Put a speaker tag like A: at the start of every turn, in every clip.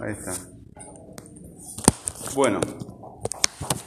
A: Ahí está. Bueno,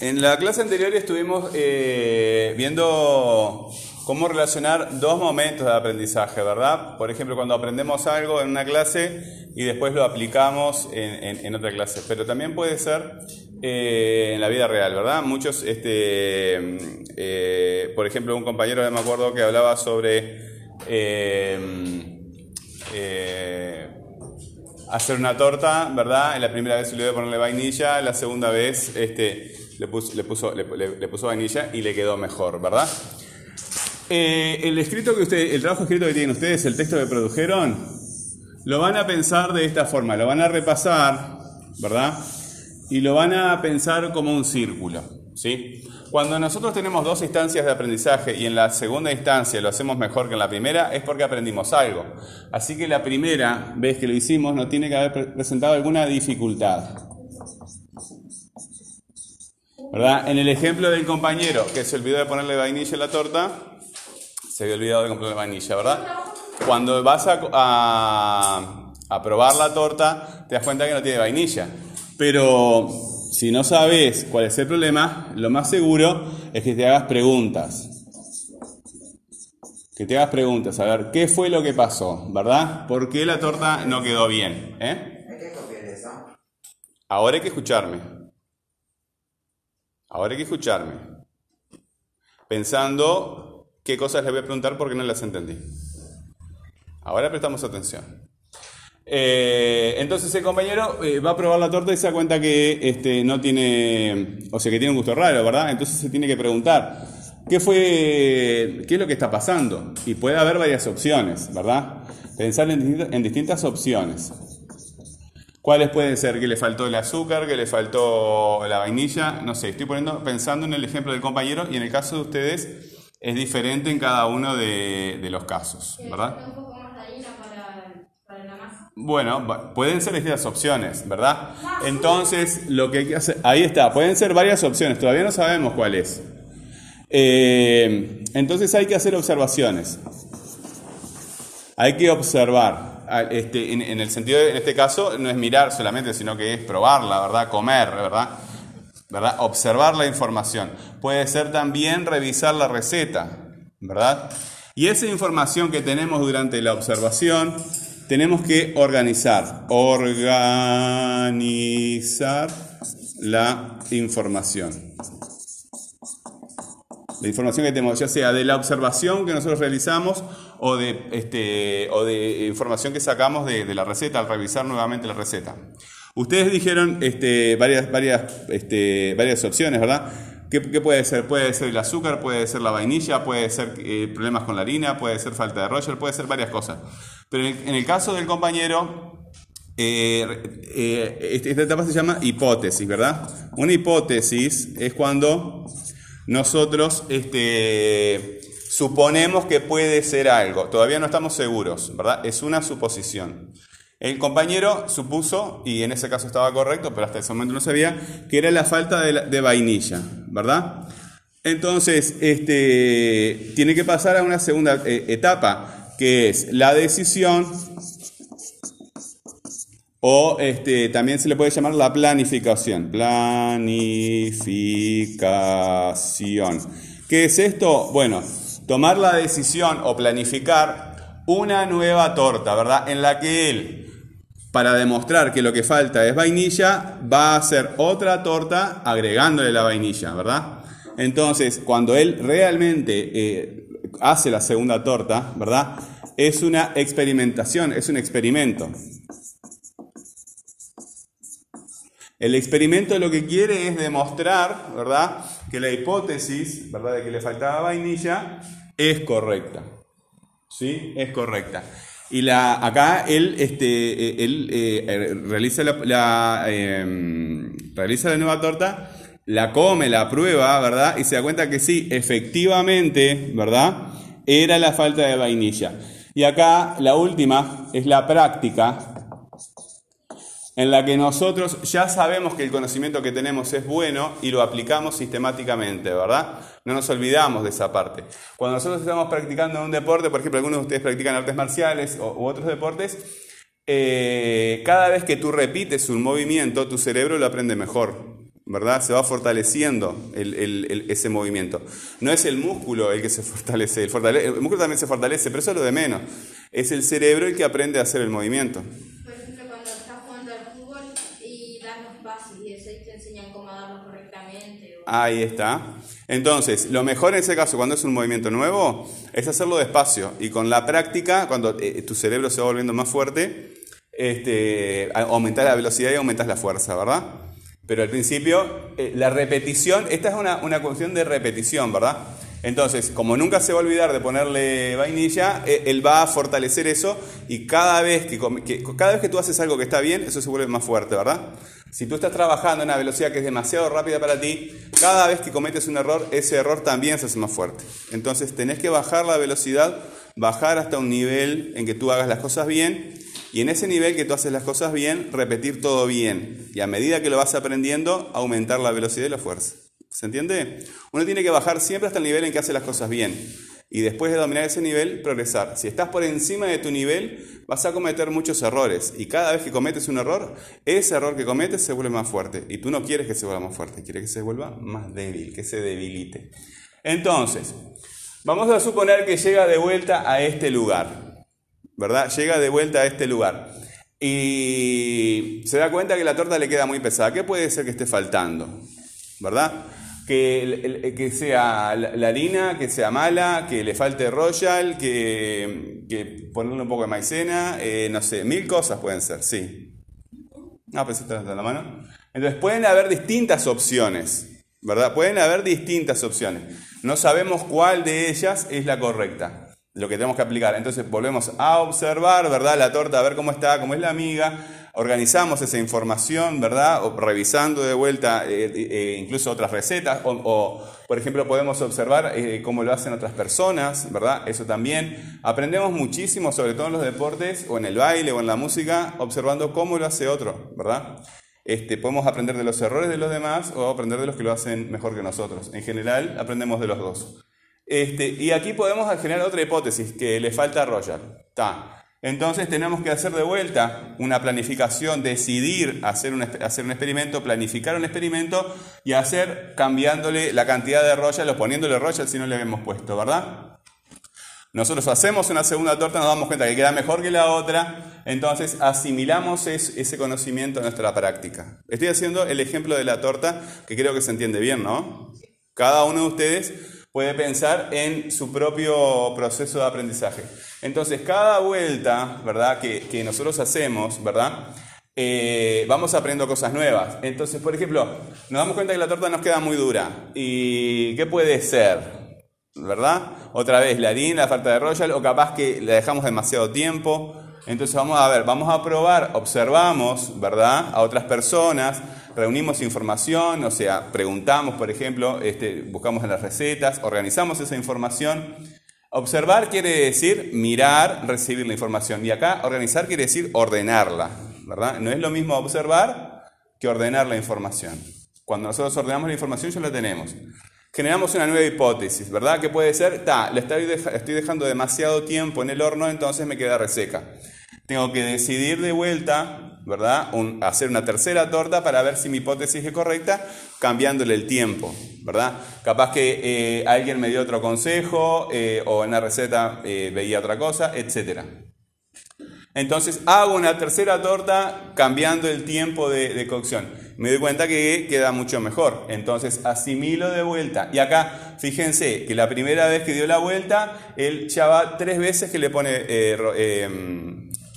A: en la clase anterior estuvimos eh, viendo cómo relacionar dos momentos de aprendizaje, ¿verdad? Por ejemplo, cuando aprendemos algo en una clase y después lo aplicamos en, otra clase. Pero también puede ser eh, en la vida real, ¿verdad? Muchos, este, eh, por ejemplo, un compañero, me acuerdo que hablaba sobre hacer una torta, ¿verdad? En la primera vez se le dio ponerle vainilla, la segunda vez este, le, puso, le, puso, le, puso vainilla y le quedó mejor, ¿verdad? Eh, el escrito que ustedes, el trabajo escrito que tienen ustedes, el texto que produjeron, lo van a pensar de esta forma, lo van a repasar, ¿verdad? Y lo van a pensar como un círculo, ¿sí? Cuando nosotros tenemos dos instancias de aprendizaje y en la segunda instancia lo hacemos mejor que en la primera, es porque aprendimos algo. Así que la primera vez que lo hicimos no tiene que haber presentado alguna dificultad. ¿Verdad? En el ejemplo del compañero que se olvidó de ponerle vainilla a la torta, se había olvidado de ponerle vainilla, ¿verdad? Cuando vas a, a, a probar la torta, te das cuenta que no tiene vainilla. Pero si no sabes cuál es el problema, lo más seguro es que te hagas preguntas. Que te hagas preguntas, a ver, ¿qué fue lo que pasó? ¿Verdad? ¿Por qué la torta no quedó bien? ¿Eh? Ahora hay que escucharme. Ahora hay que escucharme. Pensando qué cosas le voy a preguntar porque no las entendí. Ahora prestamos atención. Eh, entonces el compañero eh, va a probar la torta y se da cuenta que este, no tiene, o sea, que tiene un gusto raro, ¿verdad? Entonces se tiene que preguntar, ¿qué fue, qué es lo que está pasando? Y puede haber varias opciones, ¿verdad? Pensar en, distintas opciones. ¿Cuáles pueden ser? ¿Que le faltó el azúcar? ¿Que le faltó la vainilla? No sé, estoy poniendo, pensando en el ejemplo del compañero y en el caso de ustedes es diferente en cada uno de, de los casos, ¿verdad? Bueno, pueden ser distintas opciones, ¿verdad? Entonces, lo que hay que hacer, ahí está, pueden ser varias opciones, todavía no sabemos cuál es. Eh, entonces hay que hacer observaciones. Hay que observar. Este, en, el sentido, de, en este caso, no es mirar solamente, sino que es probarla, ¿verdad? Comer, ¿verdad? ¿verdad? Observar la información. Puede ser también revisar la receta, ¿verdad? Y esa información que tenemos durante la observación tenemos que organizar, organizar la información. La información que tenemos, ya sea de la observación que nosotros realizamos o de, este, información que sacamos de, la receta al revisar nuevamente la receta. Ustedes dijeron este, este, varias opciones, ¿verdad? ¿Qué, puede ser? Puede ser el azúcar, puede ser la vainilla, puede ser eh, problemas con la harina, puede ser falta de Roger, puede ser varias cosas. Pero en el, caso del compañero, eh, eh, este, esta etapa se llama hipótesis, ¿verdad? Una hipótesis es cuando nosotros este, suponemos que puede ser algo. Todavía no estamos seguros, ¿verdad? Es una suposición. El compañero supuso, y en ese caso estaba correcto, pero hasta ese momento no sabía, que era la falta de, vainilla, ¿verdad? Entonces, este, tiene que pasar a una segunda eh, etapa, que es la decisión, o este, también se le puede llamar la planificación. Planificación. ¿Qué es esto? Bueno, tomar la decisión o planificar una nueva torta, ¿verdad? En la que él para demostrar que lo que falta es vainilla, va a hacer otra torta agregándole la vainilla, ¿verdad? Entonces, cuando él realmente eh, hace la segunda torta, ¿verdad? Es una experimentación, es un experimento. El experimento lo que quiere es demostrar, ¿verdad? Que la hipótesis, ¿verdad? De que le faltaba vainilla es correcta. ¿Sí? Es correcta. Y la, acá él, este, eh, él eh, realiza, la, em, realiza la nueva torta, la come, la prueba, ¿verdad? Y se da cuenta que sí, efectivamente, ¿verdad? Era la falta de vainilla. Y acá la última es la práctica, en la que nosotros ya sabemos que el conocimiento que tenemos es bueno y lo aplicamos sistemáticamente, ¿verdad? No nos olvidamos de esa parte. Cuando nosotros estamos practicando un deporte, por ejemplo, algunos de ustedes practican artes marciales u otros deportes, eh, cada vez que tú repites un movimiento, tu cerebro lo aprende mejor, ¿verdad? Se va fortaleciendo ese movimiento. No es el músculo el que se fortalece, el, músculo también se fortalece, pero eso es lo de menos. Es el cerebro el que aprende a hacer el movimiento.
B: Por ejemplo, cuando estás jugando al fútbol y das los pases y eso te enseñan cómo darlo correctamente.
A: Ahí está. Entonces, lo mejor en ese caso, cuando es un movimiento nuevo, es hacerlo despacio. Y con la práctica, cuando eh, tu cerebro se va volviendo más fuerte, este, aumentas la velocidad y aumentas la fuerza, ¿verdad? Pero al principio, eh, la repetición, esta es una, cuestión de repetición, ¿verdad? Entonces, como nunca se va a olvidar de ponerle vainilla, eh, él va a fortalecer eso y cada vez que, cada vez que tú haces algo que está bien, eso se vuelve más fuerte, ¿verdad? Si tú estás trabajando en una velocidad que es demasiado rápida para ti, cada vez que cometes un error, ese error también se hace más fuerte. Entonces tenés que bajar la velocidad, bajar hasta un nivel en que tú hagas las cosas bien y en ese nivel que tú haces las cosas bien, repetir todo bien. Y a medida que lo vas aprendiendo, aumentar la velocidad y la fuerza. ¿Se entiende? Uno tiene que bajar siempre hasta el nivel en que hace las cosas bien y después de dominar ese nivel, progresar. Si estás por encima de tu nivel, vas a cometer muchos errores y cada vez que cometes un error, ese error que cometes se vuelve más fuerte y tú no quieres que se vuelva más fuerte, quieres que se vuelva más débil, que se debilite. Entonces, vamos a suponer que llega de vuelta a este lugar, ¿verdad? Llega de vuelta a este lugar y se da cuenta que la torta le queda muy pesada. ¿Qué puede ser que esté faltando? ¿Verdad? que, que sea la, harina, que sea mala, que le falte royal, que, que ponerle un poco de maicena, eh, no sé, mil cosas pueden ser, sí. Ah, pues está la mano. Entonces pueden haber distintas opciones, ¿verdad? Pueden haber distintas opciones. No sabemos cuál de ellas es la correcta, lo que tenemos que aplicar. Entonces volvemos a observar, ¿verdad? La torta, a ver cómo está, cómo es la amiga organizamos esa información, ¿verdad? O revisando de vuelta eh, eh, incluso otras recetas, o, por ejemplo podemos observar eh, cómo lo hacen otras personas, ¿verdad? Eso también. Aprendemos muchísimo, sobre todo en los deportes, o en el baile, o en la música, observando cómo lo hace otro, ¿verdad? Este, podemos aprender de los errores de los demás o aprender de los que lo hacen mejor que nosotros. En general, aprendemos de los dos. Este, y aquí podemos generar otra hipótesis, que le falta Roger. Está. Entonces tenemos que hacer de vuelta una planificación, decidir hacer un, hacer un experimento, planificar un experimento y hacer cambiándole la cantidad de royal o poniéndole royal si no le habíamos puesto, ¿verdad? Nosotros hacemos una segunda torta, nos damos cuenta que queda mejor que la otra, entonces asimilamos ese conocimiento a nuestra práctica. Estoy haciendo el ejemplo de la torta que creo que se entiende bien, ¿no? Cada uno de ustedes puede pensar en su propio proceso de aprendizaje. Entonces, cada vuelta, ¿verdad?, que, nosotros hacemos, ¿verdad?, eh, vamos aprendiendo cosas nuevas. Entonces, por ejemplo, nos damos cuenta que la torta nos queda muy dura. ¿Y qué puede ser? ¿Verdad? Otra vez, la harina, la falta de royal, o capaz que la dejamos demasiado tiempo. Entonces, vamos a ver, vamos a probar, observamos, ¿verdad?, a otras personas reunimos información, o sea, preguntamos, por ejemplo, este, buscamos en las recetas, organizamos esa información. Observar quiere decir mirar, recibir la información. Y acá organizar quiere decir ordenarla, ¿verdad? No es lo mismo observar que ordenar la información. Cuando nosotros ordenamos la información ya la tenemos. Generamos una nueva hipótesis, ¿verdad? Que puede ser, ta, le estoy, estoy dejando demasiado tiempo en el horno, entonces me queda reseca. Tengo que decidir de vuelta, ¿verdad? hacer una tercera torta para ver si mi hipótesis es correcta, cambiándole el tiempo, ¿verdad? Capaz que eh, alguien me dio otro consejo eh, o en la receta eh, veía otra cosa, etc. Entonces hago una tercera torta cambiando el tiempo de, de, cocción. Me doy cuenta que queda mucho mejor. Entonces asimilo de vuelta. Y acá, fíjense que la primera vez que dio la vuelta, él ya va tres veces que le pone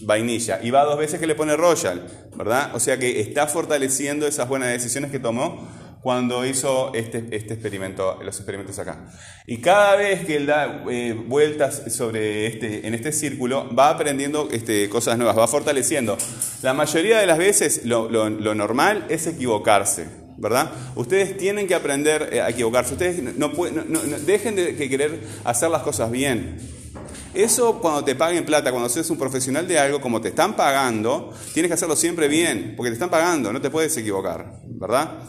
A: vainilla y va dos veces que le pone royal, ¿verdad? O sea que está fortaleciendo esas buenas decisiones que tomó cuando hizo este, este experimento, los experimentos acá. Y cada vez que él da eh, vueltas sobre este, en este círculo, va aprendiendo este, cosas nuevas, va fortaleciendo. La mayoría de las veces lo, normal es equivocarse, ¿verdad? Ustedes tienen que aprender eh, a equivocarse. Ustedes no, no dejen de querer hacer las cosas bien. Eso cuando te paguen plata, cuando seas un profesional de algo, como te están pagando, tienes que hacerlo siempre bien, porque te están pagando, no te puedes equivocar, ¿verdad?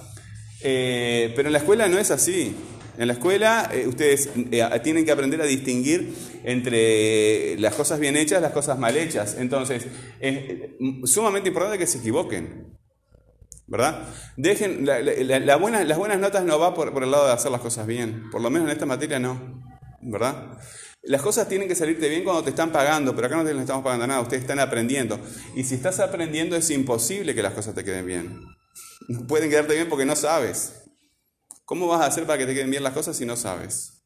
A: Eh, pero en la escuela no es así. En la escuela eh, ustedes eh, tienen que aprender a distinguir entre las cosas bien hechas y las cosas mal hechas. Entonces, es sumamente importante que se equivoquen. ¿Verdad? Dejen, las buenas notas no va por, el lado de hacer las cosas bien. Por lo menos en esta materia no. ¿Verdad? Las cosas tienen que salirte bien cuando te están pagando, pero acá no te estamos pagando nada, ustedes están aprendiendo. Y si estás aprendiendo es imposible que las cosas te queden bien. No pueden quedarte bien porque no sabes. ¿Cómo vas a hacer para que te queden bien las cosas si no sabes?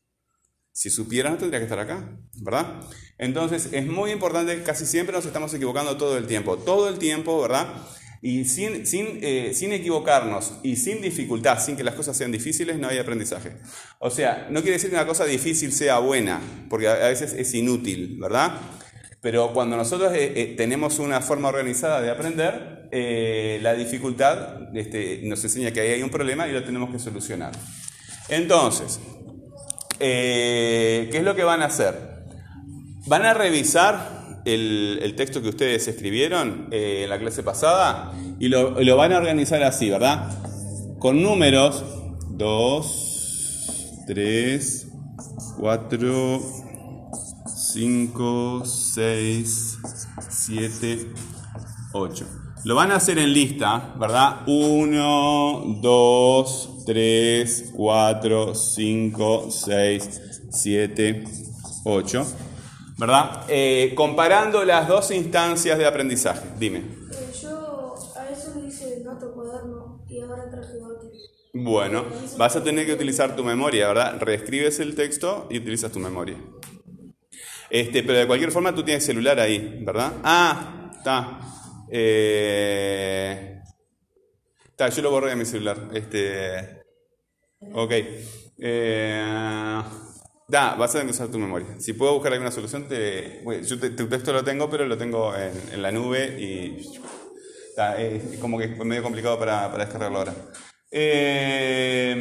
A: Si supieras no tendría que estar acá, ¿verdad? Entonces es muy importante, casi siempre nos estamos equivocando todo el tiempo, todo el tiempo, ¿verdad? Y sin, sin, eh, sin, equivocarnos y sin dificultad, sin que las cosas sean difíciles, no hay aprendizaje. O sea, no quiere decir que una cosa difícil sea buena, porque a veces es inútil, ¿verdad? Pero cuando nosotros eh, eh, tenemos una forma organizada de aprender, la dificultad este, nos enseña que ahí hay un problema y lo tenemos que solucionar. Entonces, ¿qué es lo que van a hacer? Van a revisar el, texto que ustedes escribieron eh, en la clase pasada y lo, van a organizar así, ¿verdad? Con números 2, 3, 4, 5, 6, 7, 8. Lo van a hacer en lista, ¿verdad? 1, 2, 3, 4, 5, 6, 7, 8. ¿Verdad? Eh, comparando las dos instancias de aprendizaje. Dime.
C: Eh, yo a eso le hice dato cuaderno y ahora traje otro.
A: Bueno, vas a tener que utilizar tu memoria, ¿verdad? Reescribes el texto y utilizas tu memoria. Este, pero de cualquier forma tú tienes celular ahí, ¿verdad? Ah, está. Eh, está, yo lo borré de mi celular. Este, ok. Eh, Da, vas a usar tu memoria. Si puedo buscar alguna solución, te, yo tu texto lo tengo, pero lo tengo en, la nube y es como que es medio complicado para, para descargarlo ahora. Eh,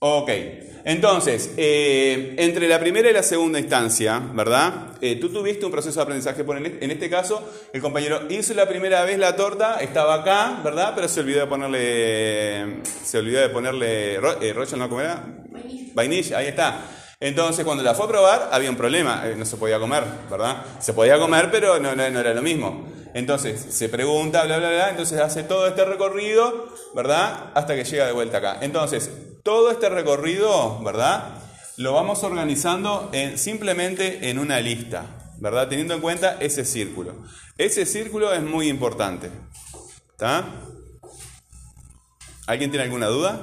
A: ok, entonces, eh, entre la primera y la segunda instancia, ¿verdad? Eh, tú tuviste un proceso de aprendizaje, en este caso, el compañero hizo la primera vez la torta, estaba acá, ¿verdad? Pero se olvidó de ponerle, se olvidó de ponerle, Rocha, ¿no? ¿Cómo era? Vainilla, ahí está. Entonces, cuando la fue a probar, había un problema, eh, no se podía comer, ¿verdad? Se podía comer, pero no, era lo mismo. Entonces, se pregunta, bla, bla, bla, entonces hace todo este recorrido, ¿verdad? Hasta que llega de vuelta acá. Entonces, todo este recorrido, ¿verdad? Lo vamos organizando simplemente en una lista, ¿verdad? Teniendo en cuenta ese círculo. Ese círculo es muy importante. ¿Está? ¿Alguien tiene alguna duda?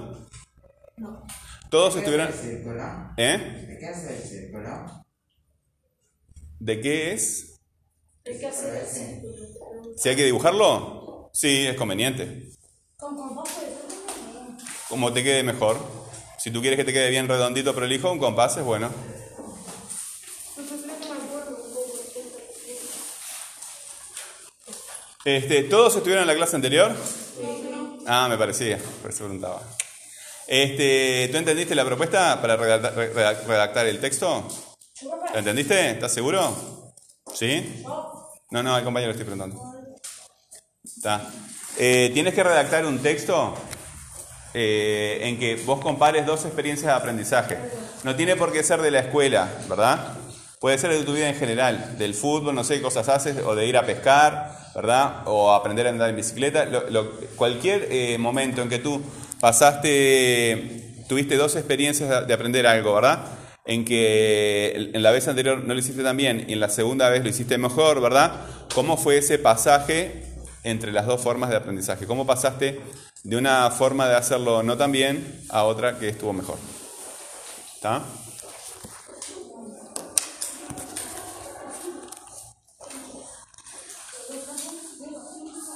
A: No. Todos estuvieron. ¿Eh? ¿De qué hace el círculo? ¿De qué es? ¿De qué hace el círculo? ¿Si hay que dibujarlo? Sí, es conveniente. Como te quede mejor. Si tú quieres que te quede bien redondito pero elijo un compás es bueno. Este, ¿Todos estuvieron en la clase anterior? Ah, me parecía, por eso preguntaba. Este, ¿Tú entendiste la propuesta para redactar, el texto? ¿Lo entendiste? ¿Estás seguro? ¿Sí? No, no, al compañero estoy preguntando. Eh, tienes que redactar un texto eh, en que vos compares dos experiencias de aprendizaje. No tiene por qué ser de la escuela, ¿verdad? Puede ser de tu vida en general, del fútbol, no sé qué cosas haces, o de ir a pescar, ¿verdad? O aprender a andar en bicicleta. cualquier eh, momento en que tú pasaste, tuviste dos experiencias de aprender algo, ¿verdad? En que en la vez anterior no lo hiciste tan bien y en la segunda vez lo hiciste mejor, ¿verdad? ¿Cómo fue ese pasaje entre las dos formas de aprendizaje? ¿Cómo pasaste de una forma de hacerlo no tan bien a otra que estuvo mejor? ¿Está?